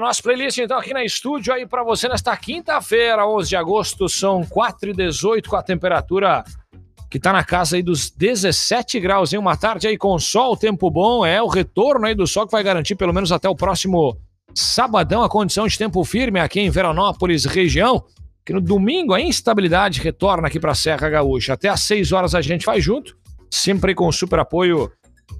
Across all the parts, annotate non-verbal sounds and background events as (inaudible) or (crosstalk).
o nosso playlist, então, aqui na estúdio aí para você nesta quinta-feira, 11 de agosto, são 4 e 18 com a temperatura que tá na casa aí dos 17 graus, em uma tarde aí com sol, tempo bom, é o retorno aí do sol que vai garantir pelo menos até o próximo sabadão a condição de tempo firme aqui em Veranópolis, região, que no domingo a instabilidade retorna aqui para a Serra Gaúcha. Até às 6 horas a gente vai junto, sempre com super apoio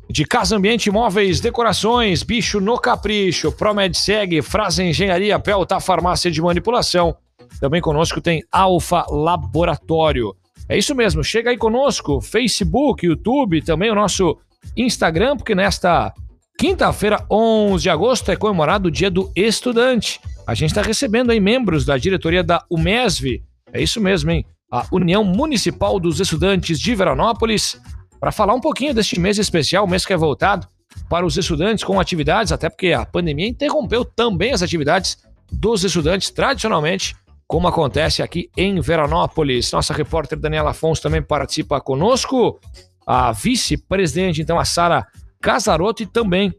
de Casa Ambiente Imóveis, Decorações, Bicho no Capricho, Promed Seg, Frase Engenharia, Pelta Farmácia de Manipulação. Também conosco tem Alfa Laboratório. É isso mesmo, chega aí conosco, Facebook, YouTube, também o nosso Instagram, porque nesta quinta-feira, 11 de agosto, é comemorado o Dia do Estudante. A gente está recebendo aí membros da diretoria da UMESV, é isso mesmo, hein? A União Municipal dos Estudantes de Veranópolis, para falar um pouquinho deste mês especial, mês que é voltado para os estudantes com atividades, até porque a pandemia interrompeu também as atividades dos estudantes tradicionalmente, como acontece aqui em Veranópolis. Nossa repórter Daniela Afonso também participa conosco, a vice-presidente, então, a Sara Casaroto e também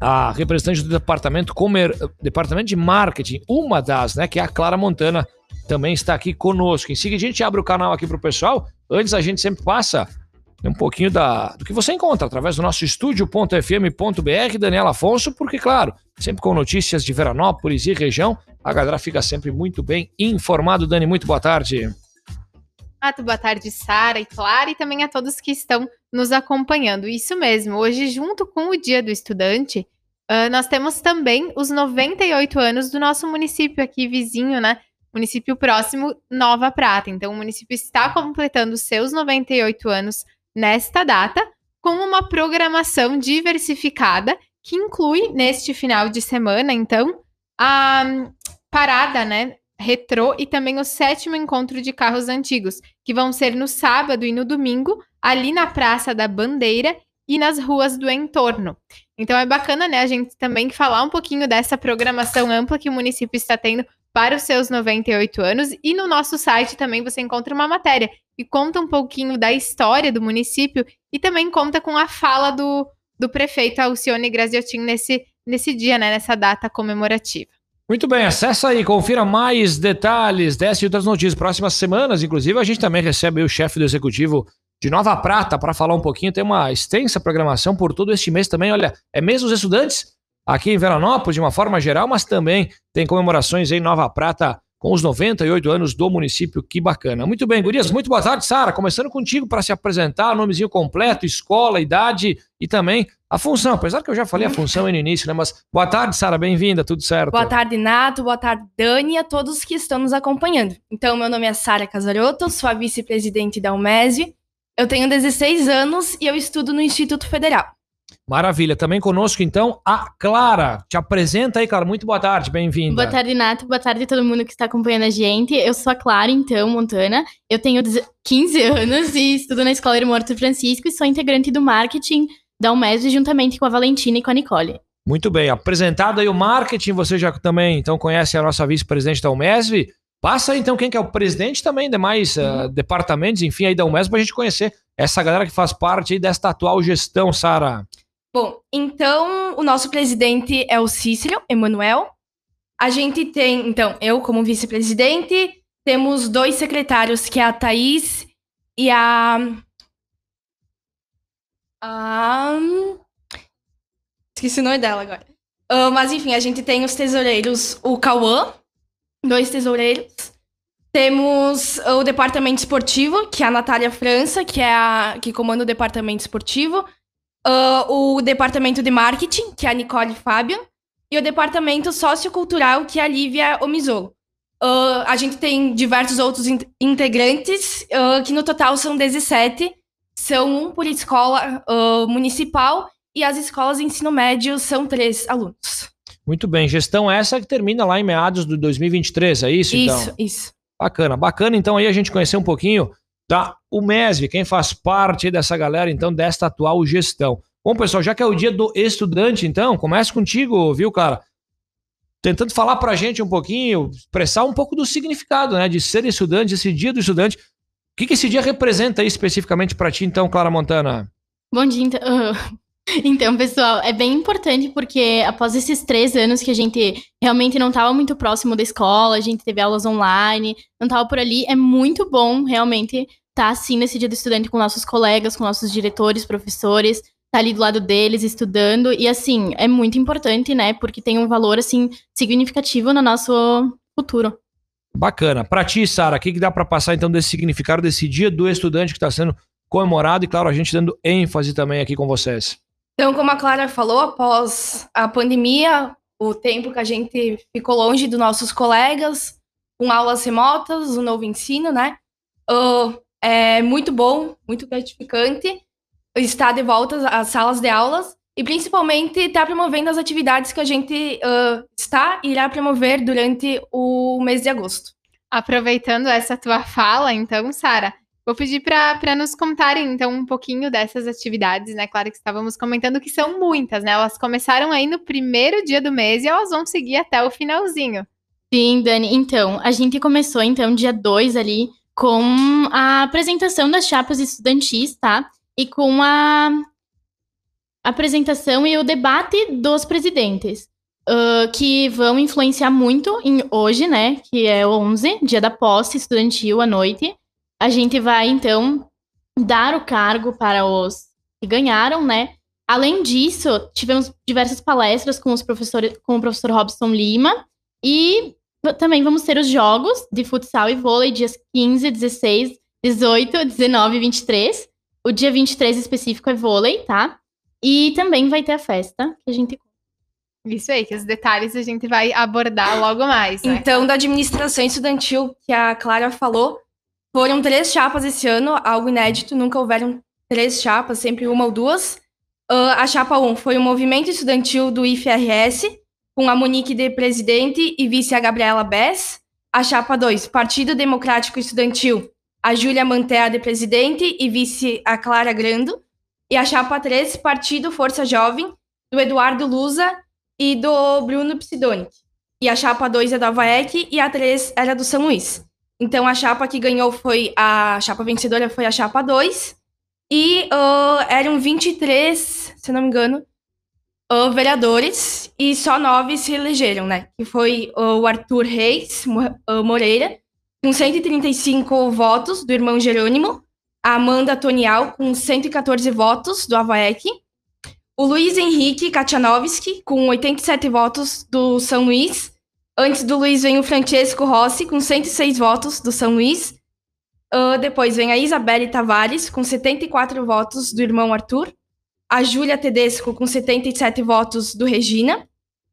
a representante do departamento, Comer, departamento de marketing, uma das, né, que é a Clara Montana, também está aqui conosco. Em seguida, a gente abre o canal aqui para o pessoal. Antes, a gente sempre passa um pouquinho da, do que você encontra através do nosso estúdio.fm.br, Daniela Afonso, porque, claro, sempre com notícias de Veranópolis e região, a galera fica sempre muito bem informado. Dani, muito boa tarde. Muito boa tarde, Sara e Clara, e também a todos que estão nos acompanhando. Isso mesmo, hoje, junto com o Dia do Estudante, uh, nós temos também os 98 anos do nosso município aqui vizinho, né? Município próximo, Nova Prata. Então, o município está completando seus 98 anos nesta data, com uma programação diversificada que inclui neste final de semana, então, a parada, né, retrô e também o sétimo encontro de carros antigos, que vão ser no sábado e no domingo, ali na Praça da Bandeira e nas ruas do entorno. Então é bacana, né, a gente também falar um pouquinho dessa programação ampla que o município está tendo para os seus 98 anos e no nosso site também você encontra uma matéria e conta um pouquinho da história do município e também conta com a fala do, do prefeito Alcione Graziotin nesse, nesse dia, né, nessa data comemorativa. Muito bem, acessa aí, confira mais detalhes dessas e outras notícias. Próximas semanas, inclusive, a gente também recebe o chefe do executivo de Nova Prata para falar um pouquinho. Tem uma extensa programação por todo este mês também. Olha, é mês dos estudantes aqui em Veranópolis, de uma forma geral, mas também tem comemorações em Nova Prata com os 98 anos do município. Que bacana. Muito bem, Gurias, muito boa tarde, Sara. Começando contigo para se apresentar, nomezinho completo, escola, idade e também a função. Apesar que eu já falei a função no início, né? Mas boa tarde, Sara, bem-vinda, tudo certo? Boa tarde, Nato, boa tarde, Dani e a todos que estão nos acompanhando. Então, meu nome é Sara Casaroto, sou a vice-presidente da UMESV. Eu tenho 16 anos e eu estudo no Instituto Federal. Maravilha. Também conosco, então, a Clara. Te apresenta aí, Clara. Muito boa tarde, bem-vinda. Boa tarde, Nato. Boa tarde a todo mundo que está acompanhando a gente. Eu sou a Clara, então, Montana. Eu tenho 15 (laughs) anos e estudo na Escola Irmão Arthur Francisco e sou integrante do marketing da UMESV juntamente com a Valentina e com a Nicole. Muito bem. Apresentado aí o marketing, você já também então conhece a nossa vice-presidente da UMESV. Passa aí, então quem que é o presidente também, demais uh, departamentos, enfim, aí da UMESV, para a gente conhecer essa galera que faz parte aí desta atual gestão, Sara. Bom, então o nosso presidente é o Cícero Emanuel. A gente tem, então, eu como vice-presidente, temos dois secretários, que é a Thaís e a. a... Esqueci o nome dela agora. Uh, mas enfim, a gente tem os tesoureiros, o Cauã, dois tesoureiros. Temos o departamento esportivo, que é a Natália França, que é a que comanda o departamento esportivo. Uh, o departamento de marketing, que é a Nicole Fabian. E o departamento sociocultural, que é a Lívia Omizolo. Uh, a gente tem diversos outros in integrantes, uh, que no total são 17. São um por escola municipal e as escolas de ensino médio são três alunos. Muito bem, gestão essa que termina lá em meados de 2023, é isso? Então? Isso, isso. Bacana, bacana então aí a gente conhecer um pouquinho da UMESV, quem faz parte dessa galera então desta atual gestão. Bom, pessoal, já que é o dia do estudante, então, começa contigo, viu, cara? Tentando falar pra gente um pouquinho, expressar um pouco do significado, né, de ser estudante, esse dia do estudante. O que, que esse dia representa aí especificamente para ti, então, Clara Montana? Bom dia, então. (laughs) Então, pessoal, é bem importante porque após esses três anos que a gente realmente não estava muito próximo da escola, a gente teve aulas online, não estava por ali, é muito bom realmente tá, assim nesse dia do estudante com nossos colegas, com nossos diretores, professores, estar tá ali do lado deles, estudando. E assim, é muito importante, né? Porque tem um valor assim significativo no nosso futuro. Bacana. Para ti, Sara, o que, que dá para passar então desse significado desse dia do estudante que está sendo comemorado e, claro, a gente dando ênfase também aqui com vocês? Então, como a Clara falou, após a pandemia, o tempo que a gente ficou longe dos nossos colegas, com aulas remotas, o novo ensino, né? Uh, é muito bom, muito gratificante estar de volta às salas de aulas e principalmente estar promovendo as atividades que a gente uh, está e irá promover durante o mês de agosto. Aproveitando essa tua fala, então, Sara, Vou pedir para nos contarem, então, um pouquinho dessas atividades, né? Claro que estávamos comentando que são muitas, né? Elas começaram aí no primeiro dia do mês e elas vão seguir até o finalzinho. Sim, Dani. Então, a gente começou, então, dia 2 ali, com a apresentação das chapas estudantis, tá? E com a apresentação e o debate dos presidentes. Uh, que vão influenciar muito em hoje, né? Que é o 11, dia da posse estudantil à noite a gente vai, então, dar o cargo para os que ganharam, né? Além disso, tivemos diversas palestras com, os professores, com o professor Robson Lima e também vamos ter os jogos de futsal e vôlei dias 15, 16, 18, 19 e 23. O dia 23 específico é vôlei, tá? E também vai ter a festa que a gente isso aí, que os detalhes a gente vai abordar logo mais. Né? Então, da administração estudantil que a Clara falou, foram três chapas esse ano, algo inédito, nunca houveram três chapas, sempre uma ou duas. Uh, a chapa 1 foi o movimento estudantil do IFRS, com a Monique de presidente e vice a Gabriela Bess. A chapa 2, Partido Democrático Estudantil, a Júlia Mantea de presidente e vice a Clara Grando. E a chapa 3, Partido Força Jovem, do Eduardo Lusa e do Bruno Psidonic. E a chapa 2 é da Vaec e a 3 era do São Luís. Então a chapa que ganhou foi a chapa vencedora foi a chapa 2. E uh, eram 23, se não me engano, vereadores e só nove se elegeram, né? Que foi o Arthur Reis Moreira, com 135 votos, do irmão Jerônimo. A Amanda Tonial, com 114 votos, do Avaec. O Luiz Henrique Katianovski, com 87 votos, do São Luís. Antes do Luiz vem o Francesco Rossi, com 106 votos, do São Luís. Uh, depois vem a Isabelle Tavares, com 74 votos, do irmão Arthur. A Júlia Tedesco, com 77 votos, do Regina.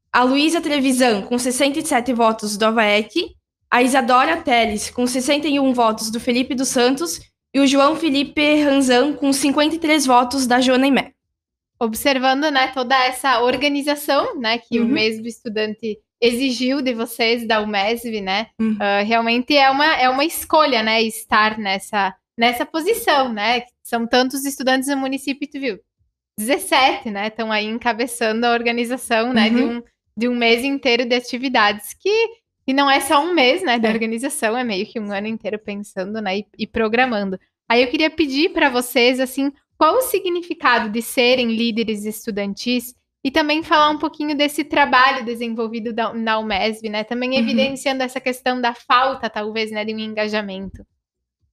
A Luísa Trevisan, com 67 votos, do Avaec. A Isadora Teles, com 61 votos, do Felipe dos Santos. E o João Felipe Ranzan, com 53 votos, da Joana Imé. Observando né, toda essa organização né, que uhum. o mês do estudante exigiu de vocês da UMESV, né? Uhum. Uh, realmente é uma, é uma escolha, né? Estar nessa, nessa posição, né? São tantos estudantes no município, tu viu? 17, né? Estão aí encabeçando a organização, né? De, uhum. um, de um mês inteiro de atividades que, que não é só um mês, né? Da é. organização, é meio que um ano inteiro pensando, né? E, e programando. Aí eu queria pedir para vocês, assim, qual o significado de serem líderes estudantis e também falar um pouquinho desse trabalho desenvolvido da, na UMESV, né? Também uhum. evidenciando essa questão da falta, talvez, né, de um engajamento.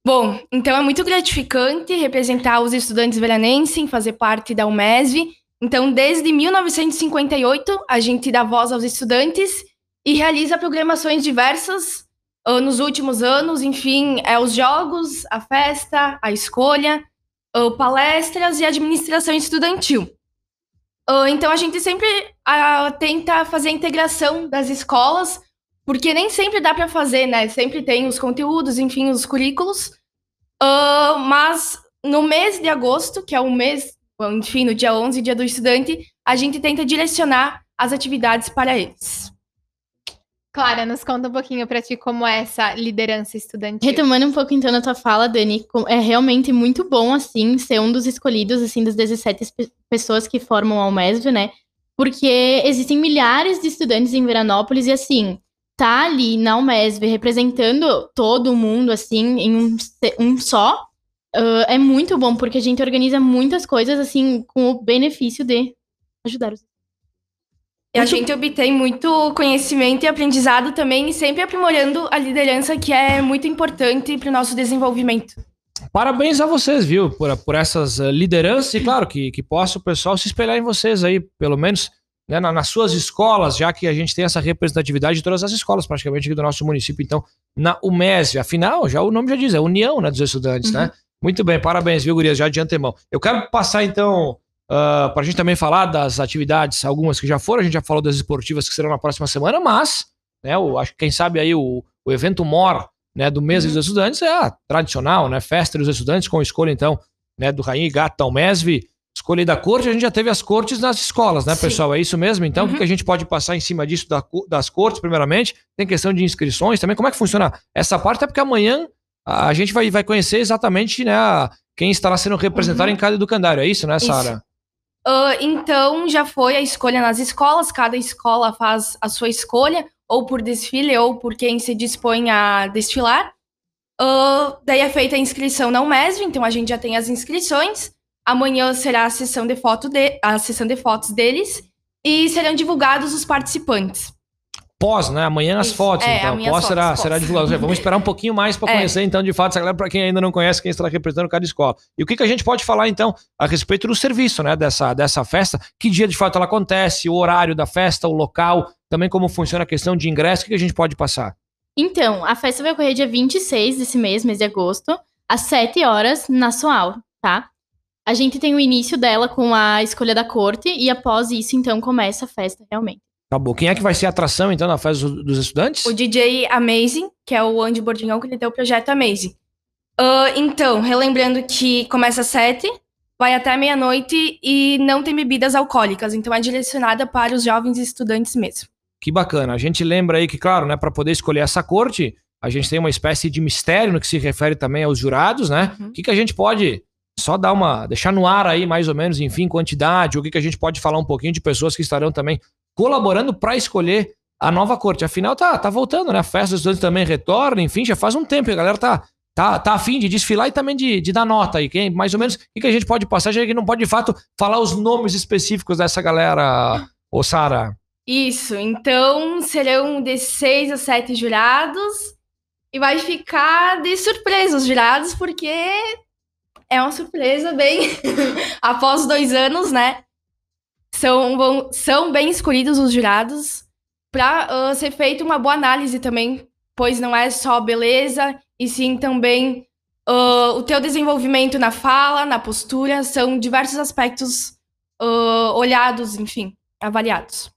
Bom, então é muito gratificante representar os estudantes veranenses, fazer parte da UMESV Então, desde 1958, a gente dá voz aos estudantes e realiza programações diversas uh, nos últimos anos, enfim, é os jogos, a festa, a escolha, uh, palestras e administração estudantil. Uh, então, a gente sempre tenta fazer a integração das escolas, porque nem sempre dá para fazer, né? Sempre tem os conteúdos, enfim, os currículos. mas no mês de agosto, que é o mês enfim, no dia 11, dia do estudante, a gente tenta direcionar as atividades para eles. Clara, nos conta um pouquinho para ti como é essa liderança estudantil. Retomando um pouco então a tua fala, Dani, é realmente muito bom assim ser um dos escolhidos assim das 17 pessoas que formam a UMESV, né? Porque existem milhares de estudantes em Veranópolis e assim, tá ali na UMESV representando todo mundo assim em um, um só, uh, é muito bom, porque a gente organiza muitas coisas, assim, com o benefício de ajudar os. E a gente obtém muito conhecimento e aprendizado também, sempre aprimorando a liderança, que é muito importante para o nosso desenvolvimento. Parabéns a vocês, viu, por, por essas lideranças e, claro, que, que possa o pessoal se espelhar em vocês aí, pelo menos né, na, nas suas escolas, já que a gente tem essa representatividade de todas as escolas, praticamente, aqui do nosso município. Então, na UMES, afinal, já o nome já diz, é União né, dos Estudantes, né? uhum. né? Muito bem, parabéns, viu, Gurias, já de antemão. Eu quero passar, então, uh, ah, para a gente também falar das atividades, algumas que já foram, a gente já falou das esportivas que serão na próxima semana, mas, né, acho que quem sabe aí o, o evento MOR, né, do mês uhum. dos estudantes é a tradicional, né, festa dos estudantes com escolha, então, né, do Rainha e Gata Mesve, escolha da corte, a gente já teve as cortes nas escolas, né, Sim. pessoal? É isso mesmo? Então, uhum. o que a gente pode passar em cima disso da, das cortes, primeiramente? Tem questão de inscrições também. Como é que funciona essa parte? É porque amanhã a gente vai, vai conhecer exatamente né, quem estará sendo representado uhum. em cada educandário. É isso, né, Sara? Uh, então, já foi a escolha nas escolas, cada escola faz a sua escolha, ou por desfile, ou por quem se dispõe a desfilar. Uh, daí é feita a inscrição na UMESV, então a gente já tem as inscrições. Amanhã será a sessão de, foto de, a sessão de fotos deles e serão divulgados os participantes pós, né? Amanhã as Isso. fotos, é, então. Pós será, pós. será divulgado. Vamos esperar um pouquinho mais para (laughs) é. conhecer, então, de fato, essa galera, para quem ainda não conhece, quem está representando cada escola. E o que, que a gente pode falar, então, a respeito do serviço, né? Dessa, dessa festa, que dia de fato ela acontece, o horário da festa, o local, também como funciona a questão de ingresso, o que, que a gente pode passar? Então, a festa vai ocorrer dia 26 desse mês, mês de agosto, às 7 horas, na Soal, tá? A gente tem o início dela com a escolha da corte e após isso, então, começa a festa realmente. Acabou. Quem é que vai ser a atração, então, na festa dos estudantes? O DJ Amazing, que é o Andy Bordingão, que ele tem o projeto Amazing. Uh, então, relembrando que começa às sete, vai até meia-noite e não tem bebidas alcoólicas. Então, é direcionada para os jovens estudantes mesmo. Que bacana. A gente lembra aí que, claro, né, para poder escolher essa corte, a gente tem uma espécie de mistério no que se refere também aos jurados, né? Uhum. O que, que a gente pode só dar uma. deixar no ar aí, mais ou menos, enfim, quantidade, o que, que a gente pode falar um pouquinho de pessoas que estarão também colaborando para escolher a nova corte. Afinal, tá, tá voltando, né? A festa dos estudantes também retorna, enfim, já faz um tempo. A galera tá, tá, tá afim de desfilar e também de, de dar nota aí. Quem, mais ou menos, o que, que a gente pode passar? Já que não pode, de fato, falar os nomes específicos dessa galera, ô Sara. Isso, então serão de seis a sete jurados e vai ficar de surpresa os jurados, porque é uma surpresa bem (laughs) após dois anos, né? são, vão, são bem escolhidos os jurados para uh, ser feita uma boa análise também, pois não é só beleza, e sim também uh, o teu desenvolvimento na fala, na postura, são diversos aspectos uh, olhados, enfim, avaliados.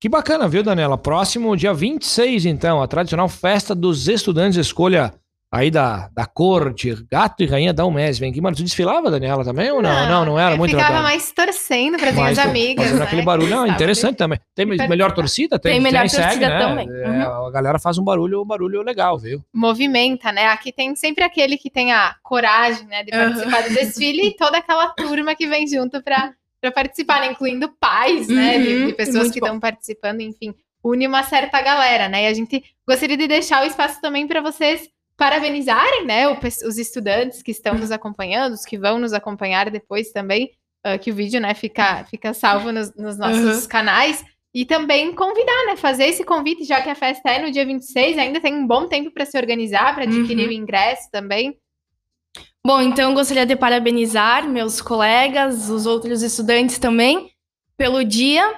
Que bacana, viu, Daniela? Próximo dia 26, então, a tradicional festa dos estudantes escolha aí da, da corte, gato e rainha da Umés. Vem aqui, mano, tu desfilava, Daniela, também ou não? Não, não, não era eu muito ficava legal. mais torcendo para as minhas amigas. Fazendo né? aquele barulho. Não, interessante também. Tem melhor torcida? Tem, tem melhor tem torcida segue, né? também. É, uhum. a galera faz um barulho, um barulho legal, viu? Movimenta, né? Aqui tem sempre aquele que tem a coragem, né, de participar uhum. do desfile e toda aquela turma que vem junto para para participar, né? incluindo pais, né, de, de uhum. pessoas que estão participando, enfim, une uma certa galera, né? E a gente gostaria de deixar o espaço também para vocês parabenizarem, né, os estudantes que estão nos acompanhando, os que vão nos acompanhar depois também, uh, que o vídeo, né, fica, fica salvo nos, nos nossos uhum. canais. E também convidar, né? Fazer esse convite, já que a festa é no dia 26, ainda tem um bom tempo para se organizar, para adquirir uhum. o ingresso também. Bom, então gostaria de parabenizar meus colegas, os outros estudantes também, pelo dia.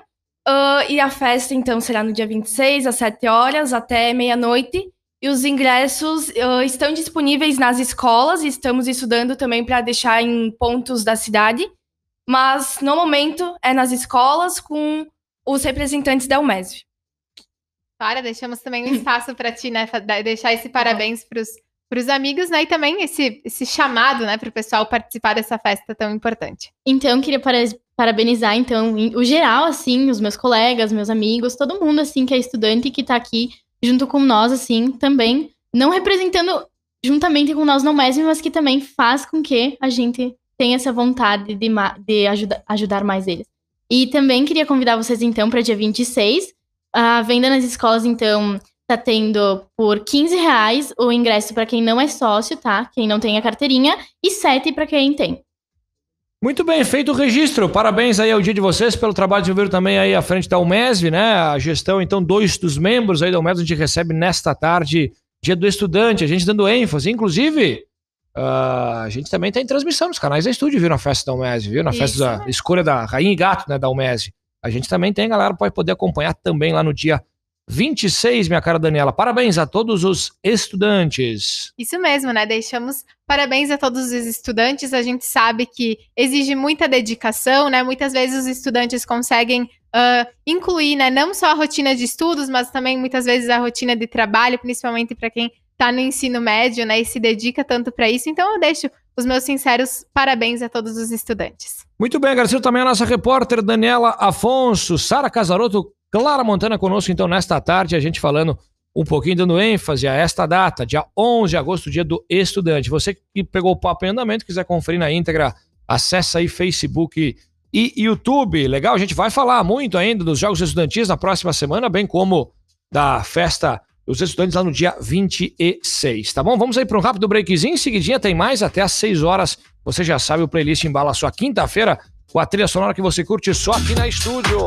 Uh, e a festa, então, será no dia 26, às 7 horas, até meia-noite. E os ingressos uh, estão disponíveis nas escolas, estamos estudando também para deixar em pontos da cidade. Mas, no momento, é nas escolas com os representantes da UMESV. Para, deixamos também um (laughs) espaço para ti, né? Deixar esse parabéns para os amigos, né? E também esse, esse chamado, né, para o pessoal participar dessa festa tão importante. Então, queria parabenizar, então, o geral, assim, os meus colegas, meus amigos, todo mundo, assim, que é estudante e que está aqui junto com nós, assim, também, não representando juntamente com nós não mesmo, mas que também faz com que a gente tenha essa vontade de, de ajuda, ajudar mais eles. E também queria convidar vocês, então, para dia 26, a venda nas escolas, então, tá tendo por 15 reais o ingresso para quem não é sócio, tá? Quem não tem a carteirinha, e 7 para quem tem. Muito bem, feito o registro. Parabéns aí ao dia de vocês pelo trabalho desenvolvido também aí à frente da UMESV, né? A gestão, então, dois dos membros aí da UMESV a gente recebe nesta tarde, dia do estudante, a gente dando ênfase. Inclusive, uh, a gente também tem transmissão nos canais da estúdio, viu? Na festa da UMESV, viu? Na Isso, festa da escolha da Rainha e Gato, né? Da UMESV. A gente também tem, galera, pode poder acompanhar também lá no dia 26, minha cara Daniela. Parabéns a todos os estudantes. Isso mesmo, né? Deixamos parabéns a todos os estudantes. A gente sabe que exige muita dedicação, né? Muitas vezes os estudantes conseguem uh, incluir, né? Não só a rotina de estudos, mas também muitas vezes a rotina de trabalho, principalmente para quem está no ensino médio, né? E se dedica tanto para isso. Então eu deixo os meus sinceros parabéns a todos os estudantes. Muito bem, agradeço também a nossa repórter Daniela Afonso, Sara Casaroto, Clara Montana conosco então nesta tarde, a gente falando um pouquinho, dando ênfase a esta data, dia 11 de agosto, dia do estudante. Você que pegou o papo em andamento, quiser conferir na íntegra, acessa aí Facebook e YouTube. Legal, a gente vai falar muito ainda dos Jogos Estudantis na próxima semana, bem como da festa os estudantes lá no dia 26, tá bom? Vamos aí para um rápido breakzinho, em seguidinha tem mais, até às 6 horas. Você já sabe, o playlist embala a sua quinta-feira com a trilha sonora que você curte só aqui na estúdio.